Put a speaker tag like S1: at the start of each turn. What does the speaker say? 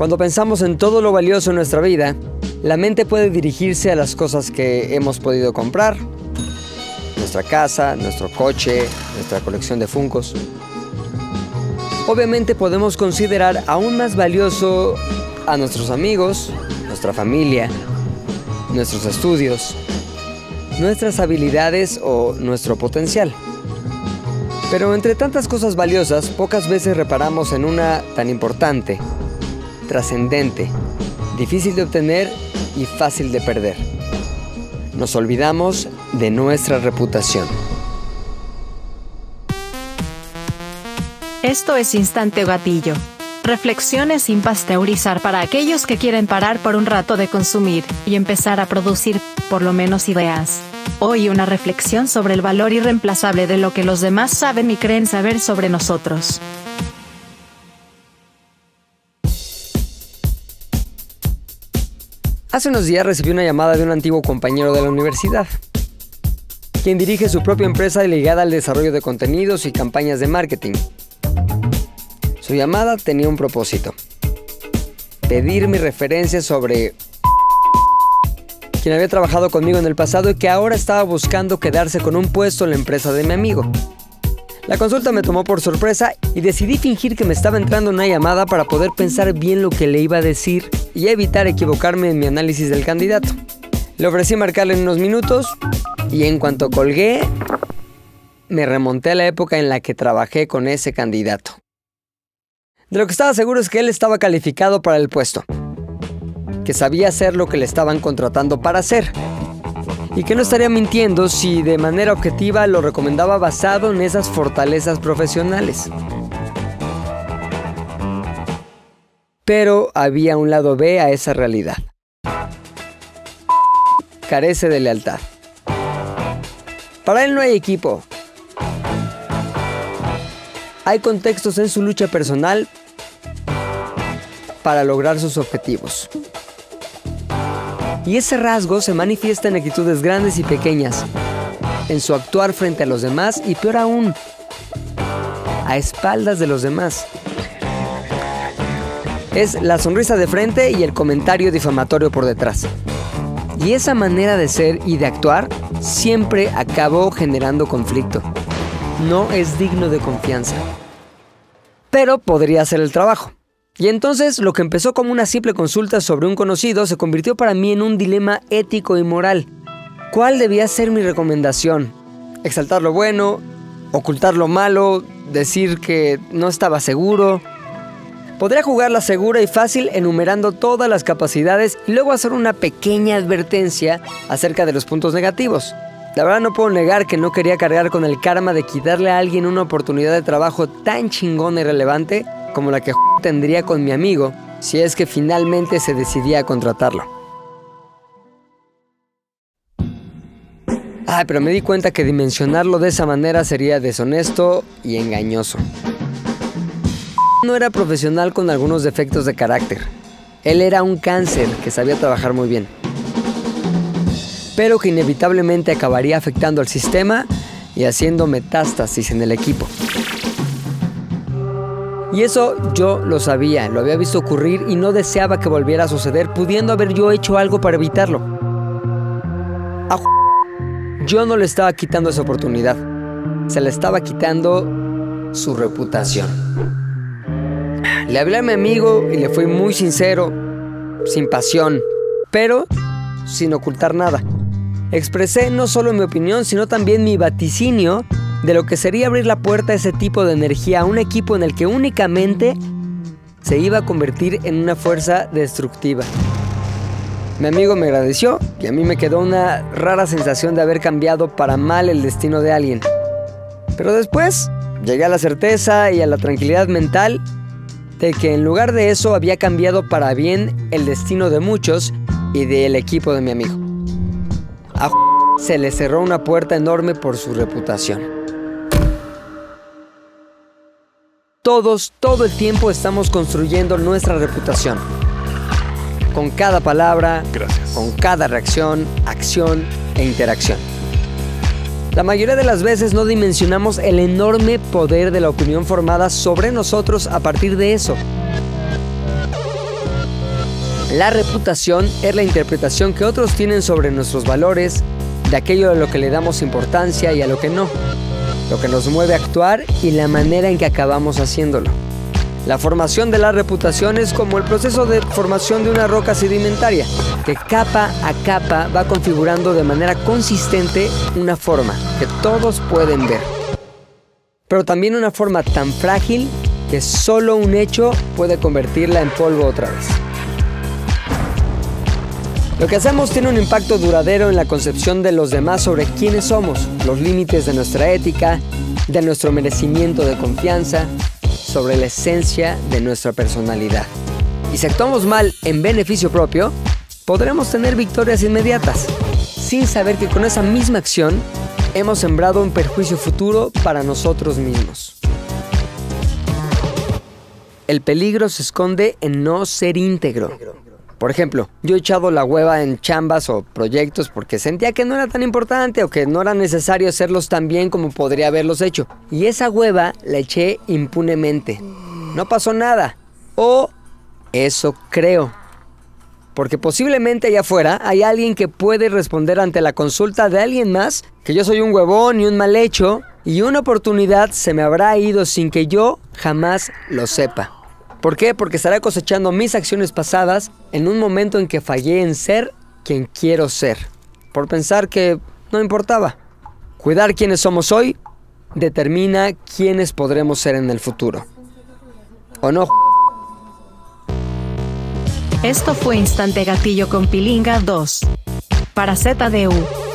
S1: Cuando pensamos en todo lo valioso en nuestra vida, la mente puede dirigirse a las cosas que hemos podido comprar, nuestra casa, nuestro coche, nuestra colección de funcos. Obviamente podemos considerar aún más valioso a nuestros amigos, nuestra familia, nuestros estudios, nuestras habilidades o nuestro potencial. Pero entre tantas cosas valiosas, pocas veces reparamos en una tan importante, trascendente, difícil de obtener y fácil de perder. Nos olvidamos de nuestra reputación.
S2: Esto es Instante Gatillo. Reflexiones sin pasteurizar para aquellos que quieren parar por un rato de consumir y empezar a producir, por lo menos, ideas. Hoy una reflexión sobre el valor irreemplazable de lo que los demás saben y creen saber sobre nosotros.
S1: Hace unos días recibí una llamada de un antiguo compañero de la universidad, quien dirige su propia empresa ligada al desarrollo de contenidos y campañas de marketing. Su llamada tenía un propósito, pedir mi referencia sobre quien había trabajado conmigo en el pasado y que ahora estaba buscando quedarse con un puesto en la empresa de mi amigo. La consulta me tomó por sorpresa y decidí fingir que me estaba entrando una llamada para poder pensar bien lo que le iba a decir y evitar equivocarme en mi análisis del candidato. Le ofrecí marcarle en unos minutos y en cuanto colgué, me remonté a la época en la que trabajé con ese candidato. De lo que estaba seguro es que él estaba calificado para el puesto, que sabía hacer lo que le estaban contratando para hacer y que no estaría mintiendo si de manera objetiva lo recomendaba basado en esas fortalezas profesionales. Pero había un lado B a esa realidad. Carece de lealtad. Para él no hay equipo. Hay contextos en su lucha personal para lograr sus objetivos. Y ese rasgo se manifiesta en actitudes grandes y pequeñas, en su actuar frente a los demás y peor aún, a espaldas de los demás. Es la sonrisa de frente y el comentario difamatorio por detrás. Y esa manera de ser y de actuar siempre acabó generando conflicto. No es digno de confianza. Pero podría hacer el trabajo. Y entonces lo que empezó como una simple consulta sobre un conocido se convirtió para mí en un dilema ético y moral. ¿Cuál debía ser mi recomendación? ¿Exaltar lo bueno? ¿Ocultar lo malo? ¿Decir que no estaba seguro? Podría jugarla segura y fácil enumerando todas las capacidades y luego hacer una pequeña advertencia acerca de los puntos negativos. La verdad no puedo negar que no quería cargar con el karma de quitarle a alguien una oportunidad de trabajo tan chingona y relevante como la que tendría con mi amigo si es que finalmente se decidía a contratarlo. Ah, pero me di cuenta que dimensionarlo de esa manera sería deshonesto y engañoso. No era profesional con algunos defectos de carácter. Él era un cáncer que sabía trabajar muy bien. Pero que inevitablemente acabaría afectando al sistema y haciendo metástasis en el equipo. Y eso yo lo sabía, lo había visto ocurrir y no deseaba que volviera a suceder, pudiendo haber yo hecho algo para evitarlo. A yo no le estaba quitando esa oportunidad, se le estaba quitando su reputación. Le hablé a mi amigo y le fui muy sincero, sin pasión, pero sin ocultar nada. Expresé no solo mi opinión, sino también mi vaticinio de lo que sería abrir la puerta a ese tipo de energía, a un equipo en el que únicamente se iba a convertir en una fuerza destructiva. Mi amigo me agradeció y a mí me quedó una rara sensación de haber cambiado para mal el destino de alguien. Pero después llegué a la certeza y a la tranquilidad mental de que en lugar de eso había cambiado para bien el destino de muchos y del equipo de mi amigo. A se le cerró una puerta enorme por su reputación. Todos, todo el tiempo estamos construyendo nuestra reputación. Con cada palabra, con cada reacción, acción e interacción. La mayoría de las veces no dimensionamos el enorme poder de la opinión formada sobre nosotros a partir de eso. La reputación es la interpretación que otros tienen sobre nuestros valores, de aquello a lo que le damos importancia y a lo que no, lo que nos mueve a actuar y la manera en que acabamos haciéndolo. La formación de la reputación es como el proceso de formación de una roca sedimentaria, que capa a capa va configurando de manera consistente una forma que todos pueden ver. Pero también una forma tan frágil que solo un hecho puede convertirla en polvo otra vez. Lo que hacemos tiene un impacto duradero en la concepción de los demás sobre quiénes somos, los límites de nuestra ética, de nuestro merecimiento de confianza, sobre la esencia de nuestra personalidad. Y si actuamos mal en beneficio propio, podremos tener victorias inmediatas, sin saber que con esa misma acción hemos sembrado un perjuicio futuro para nosotros mismos. El peligro se esconde en no ser íntegro. Por ejemplo, yo he echado la hueva en chambas o proyectos porque sentía que no era tan importante o que no era necesario hacerlos tan bien como podría haberlos hecho. Y esa hueva la eché impunemente. No pasó nada. O eso creo. Porque posiblemente allá afuera hay alguien que puede responder ante la consulta de alguien más que yo soy un huevón y un mal hecho y una oportunidad se me habrá ido sin que yo jamás lo sepa. ¿Por qué? Porque estaré cosechando mis acciones pasadas en un momento en que fallé en ser quien quiero ser, por pensar que no importaba. Cuidar quiénes somos hoy determina quiénes podremos ser en el futuro. ¿O no?
S2: Esto fue Instante Gatillo con Pilinga 2. Para ZDU.